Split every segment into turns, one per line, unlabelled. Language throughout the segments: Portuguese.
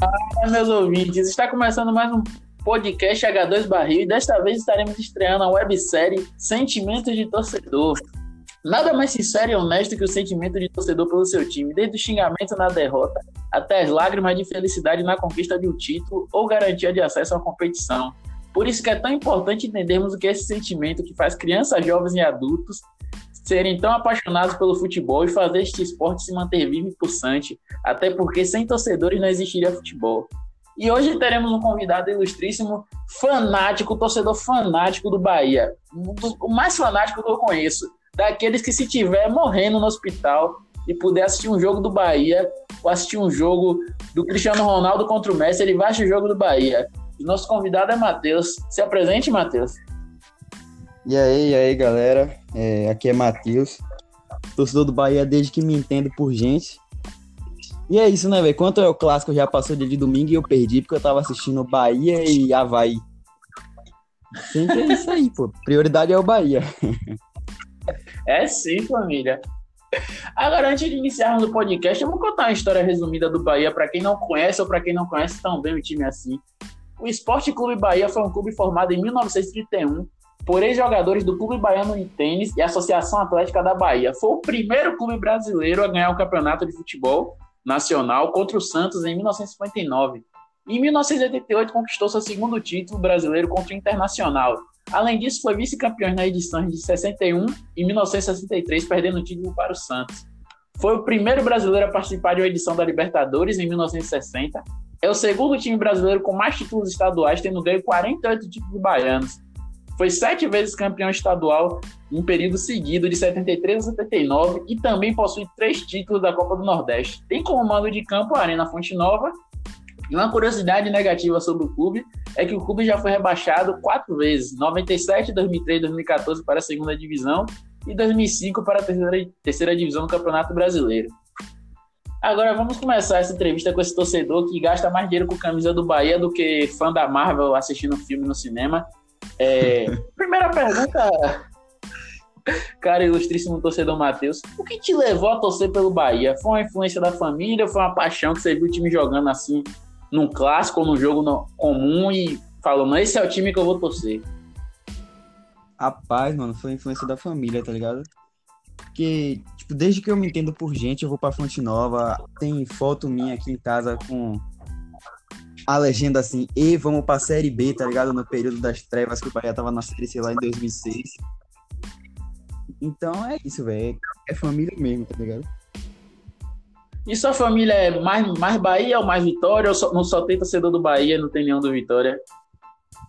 Ah, meus ouvintes, está começando mais um podcast H2 Barril e desta vez estaremos estreando a websérie Sentimentos de Torcedor. Nada mais sincero e honesto que o sentimento de torcedor pelo seu time, desde o xingamento na derrota até as lágrimas de felicidade na conquista de um título ou garantia de acesso à competição. Por isso que é tão importante entendermos o que é esse sentimento que faz crianças, jovens e adultos serem tão apaixonados pelo futebol e fazer este esporte se manter vivo e pulsante, até porque sem torcedores não existiria futebol. E hoje teremos um convidado ilustríssimo, fanático, torcedor fanático do Bahia, o mais fanático que eu conheço, daqueles que se tiver morrendo no hospital e puder assistir um jogo do Bahia ou assistir um jogo do Cristiano Ronaldo contra o Messi, ele vai assistir o jogo do Bahia. E nosso convidado é Matheus. Se apresente, Matheus.
E aí, e aí, galera? É, aqui é Matheus, torcedor do Bahia desde que me entendo por gente. E é isso, né, velho? Quanto é o clássico, já passou dia de domingo e eu perdi porque eu tava assistindo Bahia e Havaí. Sempre é isso aí, pô. Prioridade é o Bahia.
É sim, família. Agora, antes de iniciarmos o podcast, eu vou contar uma história resumida do Bahia para quem não conhece ou para quem não conhece tão bem o time assim. O Esporte Clube Bahia foi um clube formado em 1931 por ex-jogadores do Clube Baiano de Tênis e Associação Atlética da Bahia. Foi o primeiro clube brasileiro a ganhar o campeonato de futebol nacional contra o Santos em 1959. Em 1988 conquistou seu segundo título brasileiro contra o Internacional. Além disso, foi vice-campeão na edição de 61 e 1963, perdendo o título para o Santos. Foi o primeiro brasileiro a participar de uma edição da Libertadores em 1960. É o segundo time brasileiro com mais títulos estaduais, tendo ganho 48 títulos baianos. Foi sete vezes campeão estadual em um período seguido, de 73 a 79, e também possui três títulos da Copa do Nordeste. Tem como mando de campo a Arena Fonte Nova. E uma curiosidade negativa sobre o clube é que o clube já foi rebaixado quatro vezes: 97, 2003, 2014 para a segunda divisão e 2005 para a terceira, terceira divisão do Campeonato Brasileiro. Agora vamos começar essa entrevista com esse torcedor que gasta mais dinheiro com camisa do Bahia do que fã da Marvel assistindo filme no cinema. É, primeira pergunta, cara, ilustríssimo torcedor Matheus. O que te levou a torcer pelo Bahia? Foi uma influência da família? Foi uma paixão que você viu o time jogando assim, num clássico ou num jogo no, comum e falou, não, esse é o time que eu vou torcer?
Rapaz, mano, foi influência da família, tá ligado? Porque, tipo, desde que eu me entendo por gente, eu vou pra Fonte Nova, tem foto minha aqui em casa com a legenda assim, e vamos pra Série B, tá ligado? No período das trevas que o Bahia tava na Série C lá em 2006. Então é isso, velho. É família mesmo, tá ligado?
E sua família é mais, mais Bahia ou mais Vitória? Ou só, não só tem torcedor do Bahia, não tem nenhum do Vitória?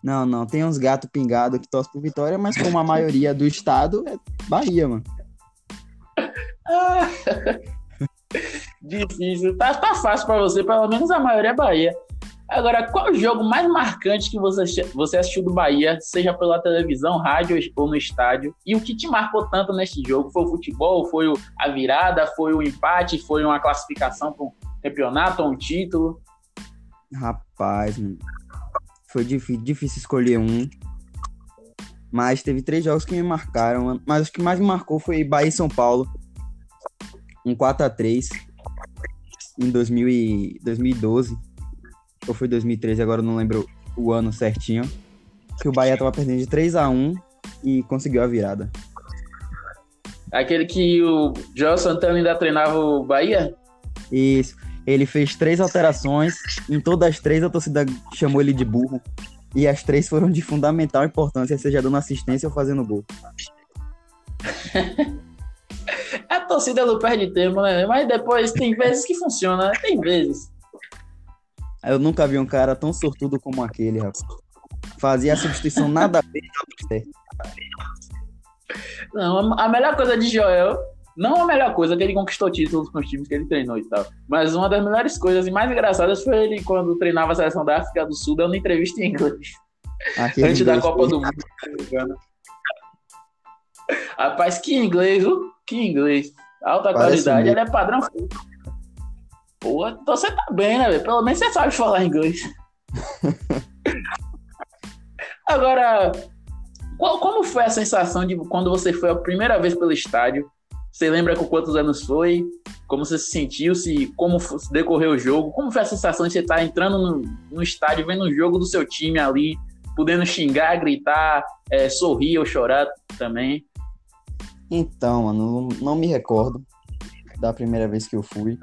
Não, não. Tem uns gatos pingados que torcem pro Vitória, mas como a maioria do estado é Bahia, mano.
Difícil. Tá, tá fácil pra você, pelo menos a maioria é Bahia. Agora, qual o jogo mais marcante que você, você assistiu do Bahia, seja pela televisão, rádio ou no estádio? E o que te marcou tanto neste jogo? Foi o futebol? Foi a virada? Foi o empate? Foi uma classificação para um campeonato ou um título?
Rapaz, foi difícil, difícil escolher um. Mas teve três jogos que me marcaram. Mas o que mais me marcou foi Bahia e São Paulo. Um 4x3 em 2000 e 2012 ou foi 2013, agora eu não lembro o ano certinho, que o Bahia tava perdendo de 3 a 1 e conseguiu a virada.
Aquele que o João Santana ainda treinava o Bahia?
Isso. Ele fez três alterações, em todas as três a torcida chamou ele de burro. E as três foram de fundamental importância, seja dando assistência ou fazendo gol.
a torcida não perde tempo, né? Mas depois tem vezes que funciona, né? Tem vezes.
Eu nunca vi um cara tão sortudo como aquele, rapaz. Fazia a substituição nada a ver.
Não, a melhor coisa de Joel, não a melhor coisa que ele conquistou títulos com os times que ele treinou e tal, mas uma das melhores coisas e mais engraçadas foi ele quando treinava a seleção da África do Sul dando entrevista em inglês. Aquele antes da Copa do Mundo. Rapaz, que inglês, viu? Que inglês. Alta Parece qualidade, ele é padrão. Pô, então você tá bem, né, velho? Pelo menos você sabe falar inglês. Agora, qual, como foi a sensação de quando você foi a primeira vez pelo estádio Você lembra com quantos anos foi? Como você se sentiu? Se, como decorreu o jogo? Como foi a sensação de você estar entrando no, no estádio, vendo o jogo do seu time ali, podendo xingar, gritar, é, sorrir ou chorar também?
Então, mano, não me recordo da primeira vez que eu fui.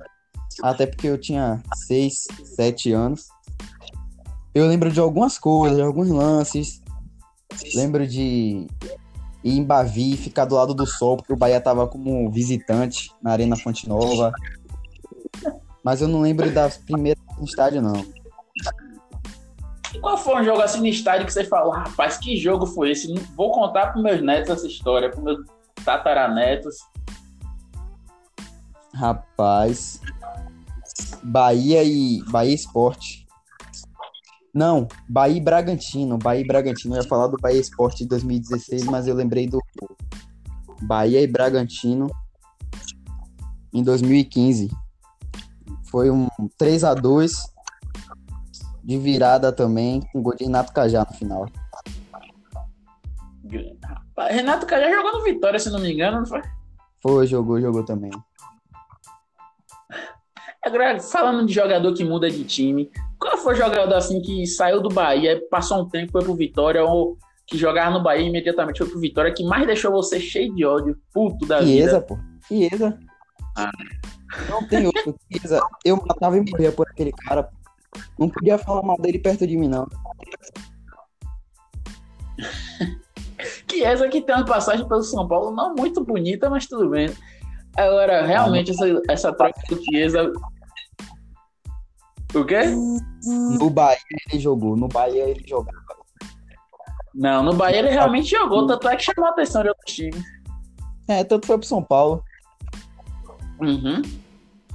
Até porque eu tinha 6, 7 anos. Eu lembro de algumas coisas, de alguns lances. Lembro de ir em Bavi e ficar do lado do sol, porque o Bahia tava como visitante na Arena Fonte Nova. Mas eu não lembro das primeiras no estádio, não.
E qual foi um jogo assim no estádio que você falou, rapaz, que jogo foi esse? Vou contar para meus netos essa história, para meus tataranetos.
Rapaz, Bahia e Bahia Esporte. Não, Bahia e Bragantino. Bahia e Bragantino. Eu ia falar do Bahia Esporte de 2016, mas eu lembrei do Bahia e Bragantino em 2015. Foi um 3 a 2 de virada também, com gol de Renato Cajá no final.
Renato Cajá jogou no Vitória, se não me engano, não foi?
Foi, jogou, jogou também.
Agora, falando de jogador que muda de time, qual foi o jogador assim que saiu do Bahia, passou um tempo, foi pro Vitória, ou que jogava no Bahia e imediatamente foi pro Vitória, que mais deixou você cheio de ódio, puto da
Chiesa,
vida?
pô. Chiesa. Ah. Não tem outro. Chiesa. Eu matava e morria por aquele cara. Não podia falar mal dele perto de mim, não.
Chiesa que tem uma passagem pelo São Paulo não muito bonita, mas tudo bem. Agora, realmente, essa, essa troca do Chiesa o quê?
No Bahia ele jogou. No Bahia ele jogava.
Não, no Bahia ele realmente jogou, tanto é que chamou a atenção de outros times.
É, tanto foi pro São Paulo.
Uhum.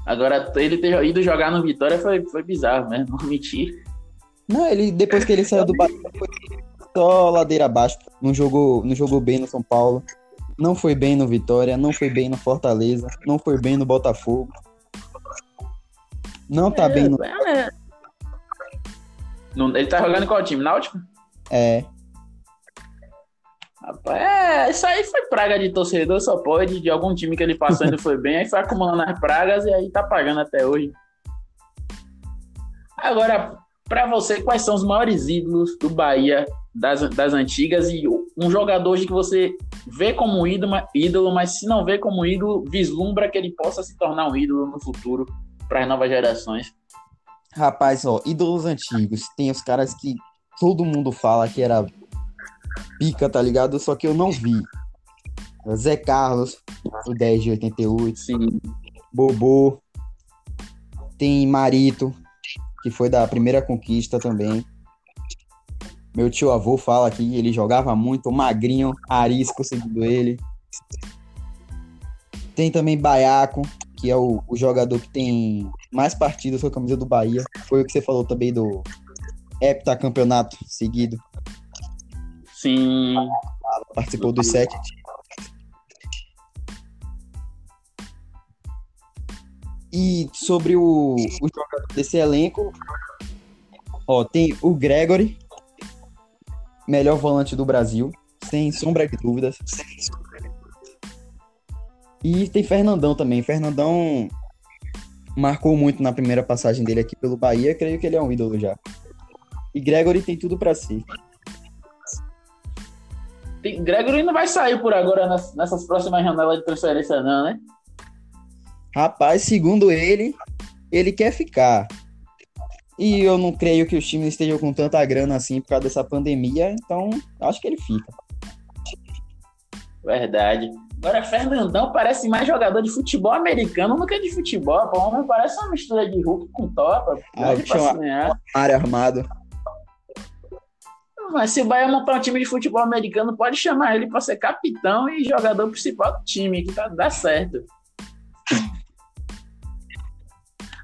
Agora, ele ter ido jogar no Vitória foi, foi bizarro, né? Não mentir.
Não, ele, depois que ele saiu do Bahia, foi só ladeira abaixo. Não jogou, não jogou bem no São Paulo. Não foi bem no Vitória, não foi bem no Fortaleza, não foi bem no Botafogo. Não tá é, bem no. É,
ele tá jogando em qual time? Náutico?
É.
Rapaz, é, isso aí foi praga de torcedor, só pode, de algum time que ele passou ainda foi bem, aí foi acumulando as pragas e aí tá pagando até hoje. Agora, para você, quais são os maiores ídolos do Bahia das, das antigas e um jogador hoje que você vê como ídolo, ídolo, mas se não vê como ídolo, vislumbra que ele possa se tornar um ídolo no futuro para as novas gerações?
Rapaz, ó, ídolos antigos. Tem os caras que todo mundo fala que era pica, tá ligado? Só que eu não vi. Zé Carlos, o 10 de 88.
Sim.
Bobô. Tem Marito, que foi da primeira conquista também. Meu tio avô fala que ele jogava muito, magrinho, arisco seguindo ele. Tem também Baiaco, que é o, o, jogador que tem mais partidas com a camisa do Bahia. Foi o que você falou também do heptacampeonato seguido.
Sim.
Participou dos sete. E sobre o, o jogador desse elenco, ó, tem o Gregory, melhor volante do Brasil, sem sombra de dúvidas. E tem Fernandão também. Fernandão marcou muito na primeira passagem dele aqui pelo Bahia. Creio que ele é um ídolo já. E Gregory tem tudo para si.
Tem, Gregory não vai sair por agora nas, nessas próximas janelas de transferência, não, né?
Rapaz, segundo ele, ele quer ficar. E eu não creio que os times estejam com tanta grana assim por causa dessa pandemia, então acho que ele fica.
Verdade. Agora, Fernandão parece mais jogador de futebol americano do que de futebol. O homem parece uma mistura de Hulk com Topa.
Ah, uma área armado.
Mas se o Bahia montar um time de futebol americano, pode chamar ele para ser capitão e jogador principal do time, que tá, dá certo.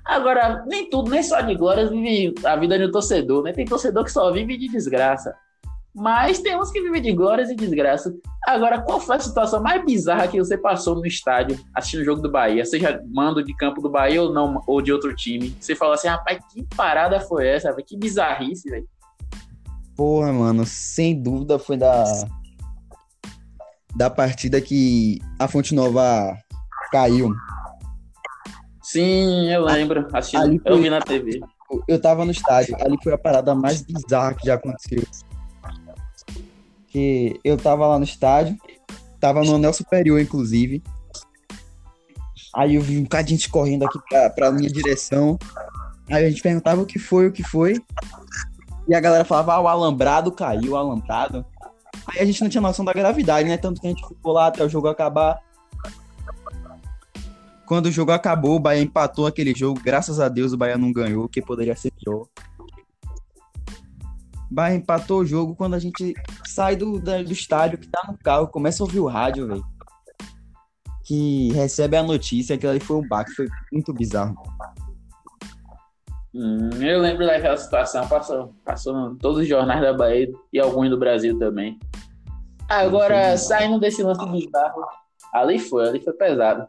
Agora, nem tudo, nem só de glórias vive a vida de um torcedor, né? Tem torcedor que só vive de desgraça. Mas temos que viver de glórias e desgraças. Agora, qual foi a situação mais bizarra que você passou no estádio assistindo o jogo do Bahia? Seja mando de campo do Bahia ou não, ou de outro time. Você falou assim, rapaz, que parada foi essa? Véio? Que bizarrice, velho.
Porra, mano, sem dúvida foi da da partida que a Fonte Nova caiu.
Sim, eu lembro. Assisti,
Ali
eu
foi-
vi na TV.
Eu tava no estádio, ali foi a parada mais bizarra que já aconteceu. Que eu tava lá no estádio, tava no anel superior, inclusive. Aí eu vi um bocado de gente correndo aqui pra, pra minha direção. Aí a gente perguntava o que foi, o que foi. E a galera falava, ah, o alambrado caiu, o alambrado. Aí a gente não tinha noção da gravidade, né? Tanto que a gente ficou lá até o jogo acabar. Quando o jogo acabou, o Bahia empatou aquele jogo. Graças a Deus o Bahia não ganhou, que poderia ser pior. Bahia empatou o jogo quando a gente sai do, da- do estádio, que tá no carro, começa a ouvir o rádio, velho. Que recebe a notícia, aquilo ali foi um baque, foi muito bizarro.
Hum, eu lembro daquela situação, passou, passou em todos os jornais da Bahia e alguns do Brasil também. Agora, saindo desse lance bizarro, ali foi, ali foi pesado.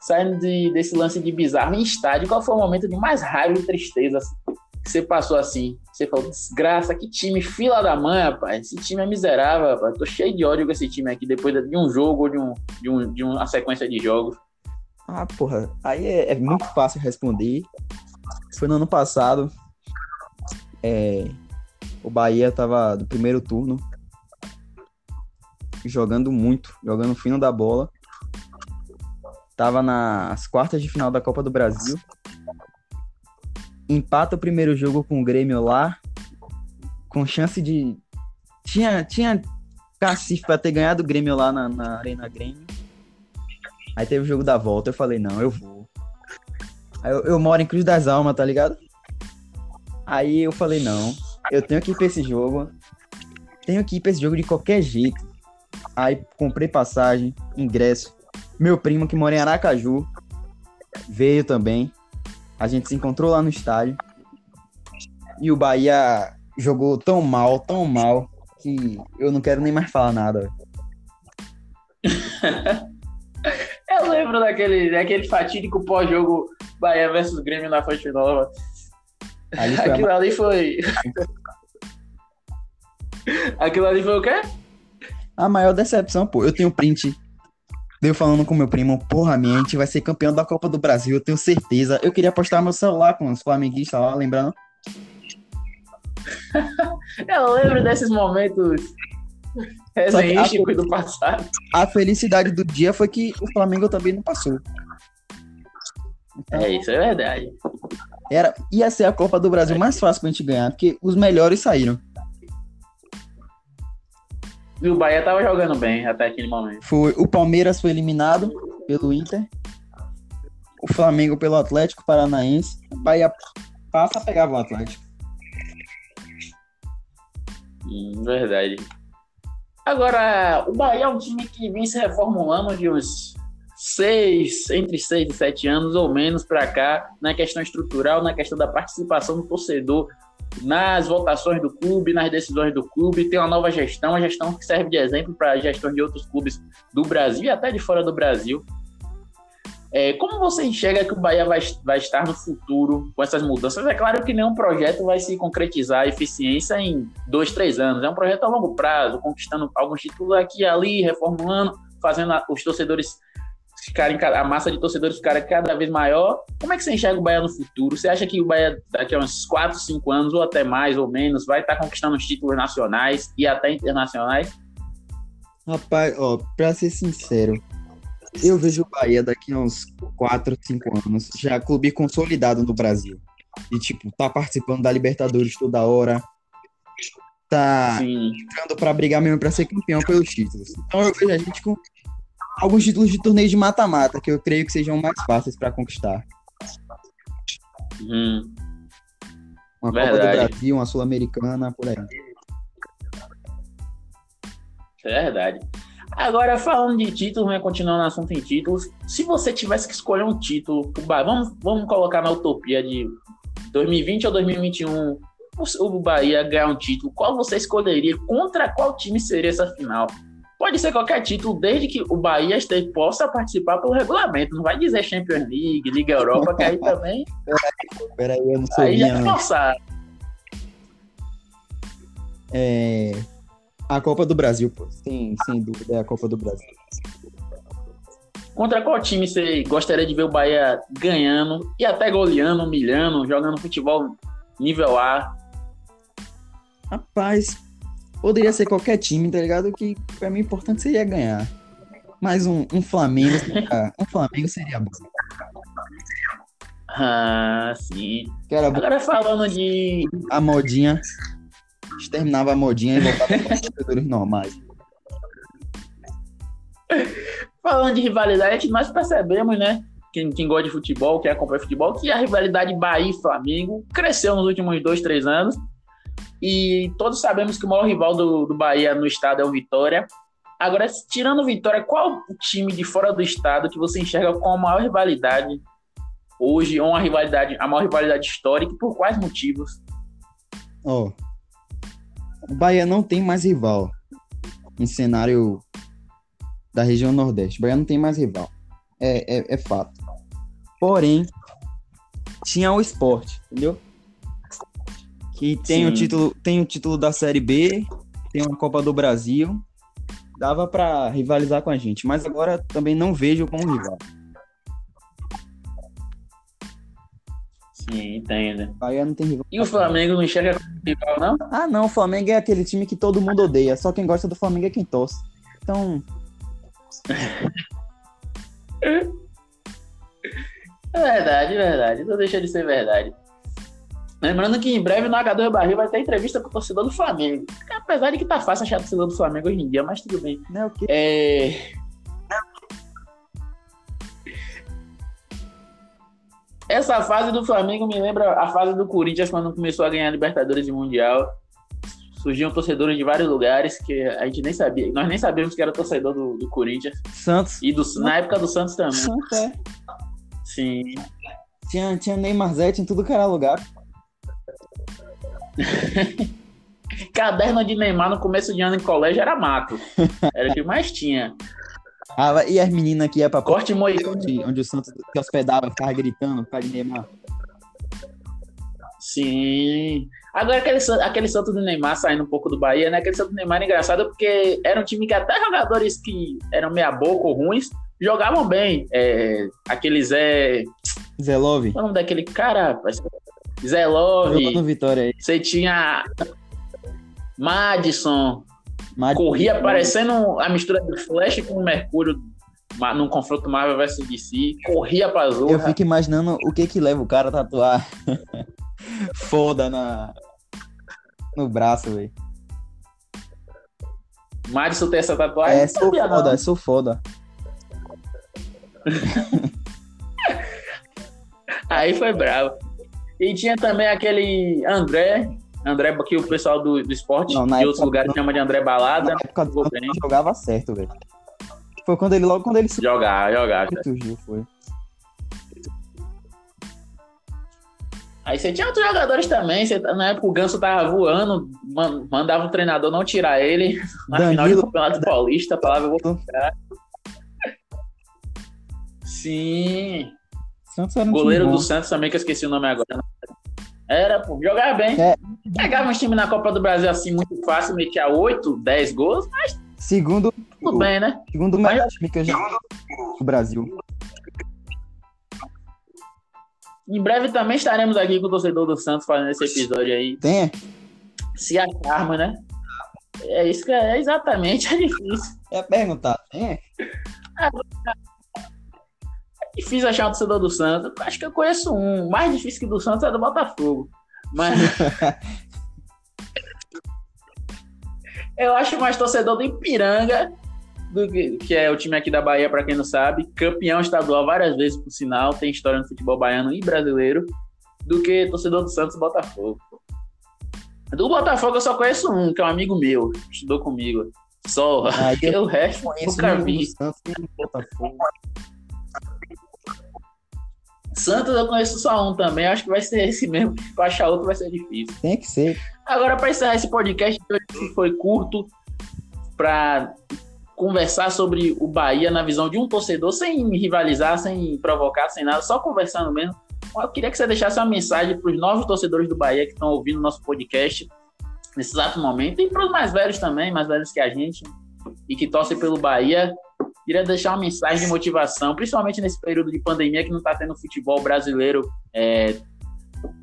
Saindo de- desse lance de bizarro em estádio, qual foi o momento de mais raiva e tristeza assim, que você passou assim? Você falou, desgraça, que time fila da mãe, rapaz. Esse time é miserável, rapaz. Tô cheio de ódio com esse time aqui, depois de um jogo ou de, um, de, um, de uma sequência de jogos.
Ah, porra, aí é, é muito fácil responder. Foi no ano passado. É, o Bahia tava do primeiro turno. Jogando muito, jogando fino da bola. Tava nas quartas de final da Copa do Brasil. Empata o primeiro jogo com o Grêmio lá. Com chance de. Tinha, tinha cacife pra ter ganhado o Grêmio lá na, na Arena Grêmio. Aí teve o jogo da volta, eu falei, não, eu vou. Aí eu, eu moro em Cruz das Almas, tá ligado? Aí eu falei, não, eu tenho que ir pra esse jogo. Tenho que ir pra esse jogo de qualquer jeito. Aí comprei passagem, ingresso. Meu primo que mora em Aracaju veio também. A gente se encontrou lá no estádio. E o Bahia jogou tão mal, tão mal, que eu não quero nem mais falar nada.
Eu lembro daquele, daquele fatídico pós-jogo Bahia versus Grêmio na Fonte Nova.
Ali a
Aquilo ali foi. Aquilo ali foi o quê?
A maior decepção, pô, eu tenho print. Eu falando com meu primo, porra, minha, a gente vai ser campeão da Copa do Brasil, eu tenho certeza. Eu queria postar meu celular com os flamenguistas lá, lembrando.
Eu lembro desses momentos resenhísticos do passado.
A felicidade do dia foi que o Flamengo também não passou. Então,
É, isso é verdade.
era, ia ser a Copa do Brasil mais fácil pra gente ganhar, porque os melhores saíram.
E o Bahia tava jogando bem até aquele momento.
Foi, o Palmeiras foi eliminado pelo Inter. O Flamengo pelo Atlético Paranaense. O Bahia passa, pegava o Atlético.
Hum, verdade. Agora, o Bahia é um time que vem se reformulando de uns seis, entre seis e sete anos ou menos para cá, na questão estrutural, na questão da participação do torcedor nas votações do clube, nas decisões do clube. Tem uma nova gestão, uma gestão que serve de exemplo para gestão de outros clubes do Brasil e até de fora do Brasil. É, como você enxerga que o Bahia vai, vai estar no futuro com essas mudanças? É claro que nenhum projeto vai se concretizar a eficiência em dois, três anos. É um projeto a longo prazo, conquistando alguns títulos aqui e ali, reformulando, fazendo os torcedores ficarem, ca- a massa de torcedores ficar cada vez maior. Como é que você enxerga o Bahia no futuro? Você acha que o Bahia, daqui a uns 4, 5 anos, ou até mais ou menos, vai estar conquistando os títulos nacionais e até internacionais?
Rapaz, ó, pra ser sincero, eu vejo o Bahia daqui a uns 4, 5 anos, já clube consolidado no Brasil. E, tipo, tá participando da Libertadores toda hora. Tá
Sim.
entrando pra brigar mesmo pra ser campeão pelos títulos. Então eu vejo a gente com alguns títulos de torneio de mata-mata, que eu creio que sejam mais fáceis pra conquistar.
Hum.
Uma Copa
Verdade.
do Brasil, uma Sul-Americana, por aí.
Verdade. Agora, falando de títulos, né, continuando o assunto em títulos, se você tivesse que escolher um título, vamos, vamos colocar na utopia de 2020 ou 2021, o, o Bahia ganhar um título, qual você escolheria? Contra qual time seria essa final? Pode ser qualquer título, desde que o Bahia esteja, possa participar pelo regulamento. Não vai dizer Champions League, Liga Europa, que aí também
Pera aí, eu não sou
aí já é forçado.
É, a Copa do Brasil, pô. Sem, sem dúvida, é a Copa do Brasil.
Contra qual time você gostaria de ver o Bahia ganhando e até goleando, humilhando, jogando futebol nível A?
Rapaz, poderia ser qualquer time, tá ligado? Que pra mim o importante seria ganhar. Mas um, um Flamengo, seria- um Flamengo seria bom.
Ah, sim.
Era.
Agora falando de.
a modinha, exterminava a modinha e voltava para os jogadores normais.
Falando de rivalidade, nós percebemos, né? Quem, quem gosta de futebol, quem acompanha futebol, que a rivalidade Bahia e Flamengo cresceu nos últimos dois, três anos. E todos sabemos que o maior rival do, do Bahia no estado é o Vitória. Agora, tirando o Vitória, qual time de fora do estado que você enxerga com a maior rivalidade hoje, ou uma rivalidade, a maior rivalidade histórica, e por quais motivos?
Ó, o Bahia não tem mais rival em cenário da região Nordeste. O Bahia não tem mais rival. É, é, é fato. Porém, tinha o esporte, entendeu? Que tem o, título, tem o título da Série B, tem uma Copa do Brasil. Dava pra rivalizar com a gente, mas agora também não vejo como rival.
Sim, entendo.
Bahia não tem rival.
E o Flamengo não enxerga como rival, não?
Ah, não, o Flamengo é aquele time que todo mundo odeia. Só quem gosta do Flamengo é quem torce. Então,
É verdade, é verdade. Não deixa de ser verdade. Lembrando que em breve no H2 Barril vai ter entrevista com o torcedor do Flamengo. Apesar de que tá fácil achar torcedor do Flamengo hoje em dia, mas tudo bem.
o quê?
É... Essa fase do Flamengo me lembra a fase do Corinthians quando começou a ganhar Libertadores e Mundial. Surgiam torcedores de vários lugares que a gente nem sabia. Nós nem sabíamos que era torcedor do, do Corinthians.
Santos.
E do, na época do Santos também.
Santos é.
Sim.
Tinha, tinha Neymar Zete em tudo que era lugar.
Caderno de Neymar no começo de ano em colégio era mato. Era o que mais tinha.
Ah, e as meninas que iam pra
Corte moicano.
onde, onde o Santos que hospedava, ficava gritando por causa de Neymar.
Sim. Agora, aquele, aquele Santos do Neymar saindo um pouco do Bahia, né? Aquele Santos do Neymar é engraçado porque era um time que até jogadores que eram meia boca ou ruins jogavam bem. É, aquele Zé.
Zé Love.
É o nome daquele cara? Zé Love. Você tinha. Madison.
Mas-
Corria parecendo a mistura do Flash com o Mercúrio num confronto Marvel vs DC. Corria pra
Eu
zorra.
fico imaginando o que que leva o cara a tatuar foda na... no braço, velho.
Madison tem essa tatuagem?
É, sou
sabia, não.
foda, sou foda.
Aí foi bravo. E tinha também aquele André, André que o pessoal do, do esporte
Não,
de outros lugares chama de André Balada.
Na época do
bem.
jogava certo, velho. Foi quando ele, logo quando ele
Jogar, jogar.
surgiu, foi.
Aí você tinha outros jogadores também. Você, na época o Ganso tava voando, man- mandava o treinador não tirar ele na final do
Danilo.
Campeonato Paulista. Falava, eu vou ficar. Sim.
Santos era um
Goleiro
time
do. Santos também, que eu esqueci o nome agora. Era, pô, jogava bem.
É.
Pegava uns times na Copa do Brasil assim muito fácil, metia 8, 10 gols,
Segundo,
tudo bem, né?
segundo o melhor time que eu já no Brasil.
Em breve também estaremos aqui com o torcedor do Santos fazendo esse episódio aí.
Tem?
Se acharmos, né? É isso que é, é exatamente, é difícil.
É perguntar. Tem?
É difícil achar um torcedor do Santos. Acho que eu conheço um. Mais difícil que do Santos é do Botafogo. Mas. eu acho mais torcedor do Ipiranga, do que, que é o time aqui da Bahia, para quem não sabe. Campeão estadual várias vezes, por sinal. Tem história no futebol baiano e brasileiro. Do que torcedor do Santos e Botafogo. Do Botafogo eu só conheço um, que é um amigo meu. Estudou comigo. Só.
Aí eu
o resto
conheço
nunca vi.
do Santos Botafogo.
Santos eu conheço só um também, acho que vai ser esse mesmo. Pra achar outro vai ser difícil.
Tem que ser.
Agora, para encerrar esse podcast, que foi curto, para conversar sobre o Bahia na visão de um torcedor, sem rivalizar, sem provocar, sem nada, só conversando mesmo. Eu queria que você deixasse uma mensagem para os novos torcedores do Bahia que estão ouvindo nosso podcast nesse exato momento, e para os mais velhos também, mais velhos que a gente, e que torcem pelo Bahia. Queria deixar uma mensagem de motivação, principalmente nesse período de pandemia que não está tendo futebol brasileiro é,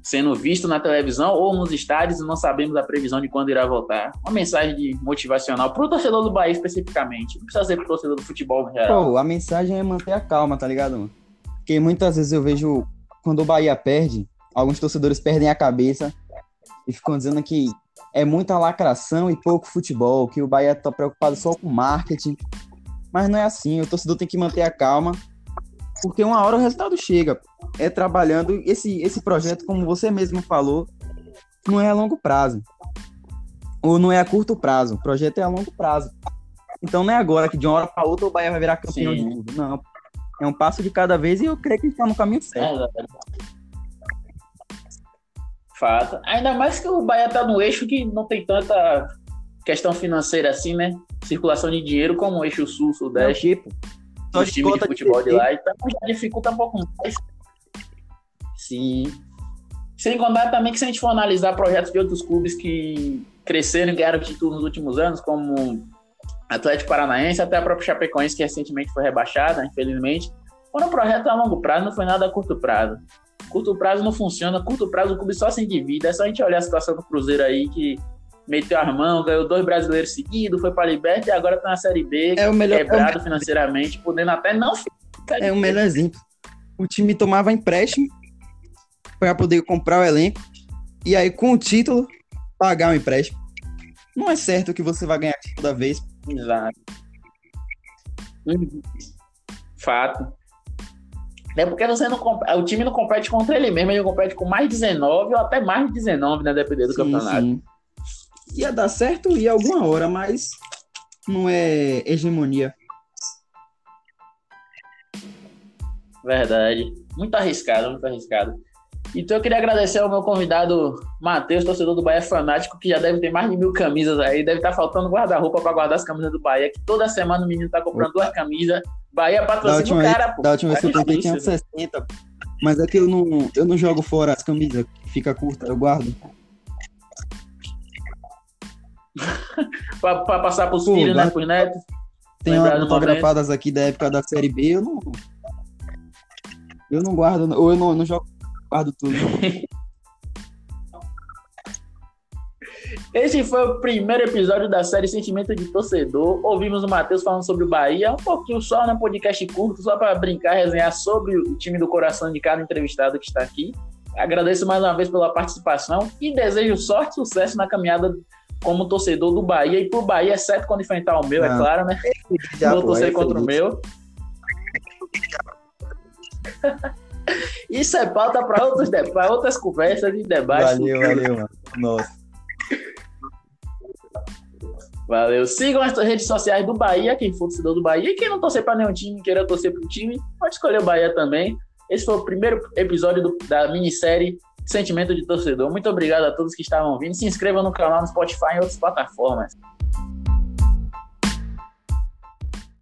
sendo visto na televisão ou nos estádios e não sabemos a previsão de quando irá voltar. Uma mensagem de motivacional para o torcedor do Bahia especificamente. Não precisa ser para o torcedor do futebol em geral.
Pô, a mensagem é manter a calma, tá ligado? Porque muitas vezes eu vejo quando o Bahia perde, alguns torcedores perdem a cabeça e ficam dizendo que é muita lacração e pouco futebol, que o Bahia tá preocupado só com marketing. Mas não é assim, o torcedor tem que manter a calma, porque uma hora o resultado chega. É trabalhando esse esse projeto, como você mesmo falou, não é a longo prazo. Ou não é a curto prazo, o projeto é a longo prazo. Então não é agora que de uma hora para outra o Bahia vai virar campeão Sim. de tudo. Não. É um passo de cada vez e eu creio que está no caminho certo. É,
Fato. Ainda mais que o Bahia tá no eixo que não tem tanta questão financeira assim, né? circulação de dinheiro como o eixo sul-sudeste. Tipo, os times de futebol de, de lá, então já dificulta um pouco mais. Sim. Sem contar também que se a gente for analisar projetos de outros clubes que cresceram e ganharam títulos nos últimos anos, como Atlético Paranaense, até a própria Chapecoense, que recentemente foi rebaixada, infelizmente, foram projetos a longo prazo, não foi nada a curto prazo. Curto prazo não funciona, curto prazo o clube só se endivida. É só a gente olhar a situação do Cruzeiro aí, que meteu as mãos, ganhou dois brasileiros seguidos, foi para a Liberta e agora tá na Série B,
é o melhor,
quebrado é o financeiramente, podendo até não
É o melhor exemplo. O time tomava empréstimo para poder comprar o elenco e aí com o título pagar o empréstimo. Não é certo que você vai ganhar toda vez.
Exato. Uhum. Fato. É porque você não o time não compete contra ele mesmo, ele compete com mais 19 ou até mais de 19, né? Dependendo do sim, campeonato. Sim
ia dar certo ia alguma hora, mas não é hegemonia.
Verdade. Muito arriscado, muito arriscado. Então eu queria agradecer ao meu convidado Matheus, torcedor do Bahia fanático, que já deve ter mais de mil camisas aí, deve estar tá faltando guarda-roupa para guardar as camisas do Bahia, que toda semana o menino tá comprando Opa. duas camisas. Bahia patrocina o cara,
pô. Da última vez que eu comprei tinha 60, mas é que eu não, eu não jogo fora as camisas, fica curta, eu guardo.
para passar para os filhos, né? Para os netos.
Tem autografadas aqui da época da Série B, eu não. Eu não guardo, ou eu não, não jogo, guardo tudo.
Esse foi o primeiro episódio da série Sentimento de Torcedor. Ouvimos o Matheus falando sobre o Bahia, um pouquinho só, né? Podcast curto, só para brincar, resenhar sobre o time do coração de cada entrevistado que está aqui. Agradeço mais uma vez pela participação e desejo sorte e sucesso na caminhada como torcedor do Bahia e pro Bahia, exceto quando enfrentar o meu, é claro, né? Já, Vou torcer contra o meu. Isso é pauta para outros para outras conversas e debates.
Valeu, valeu, mano. Nossa.
Valeu. Sigam as redes sociais do Bahia, quem for torcedor do Bahia. E quem não torcer para nenhum time, queira torcer para o time, pode escolher o Bahia também. Esse foi o primeiro episódio do, da minissérie sentimento de torcedor. Muito obrigado a todos que estavam vindo. Se inscrevam no canal no Spotify e outras plataformas.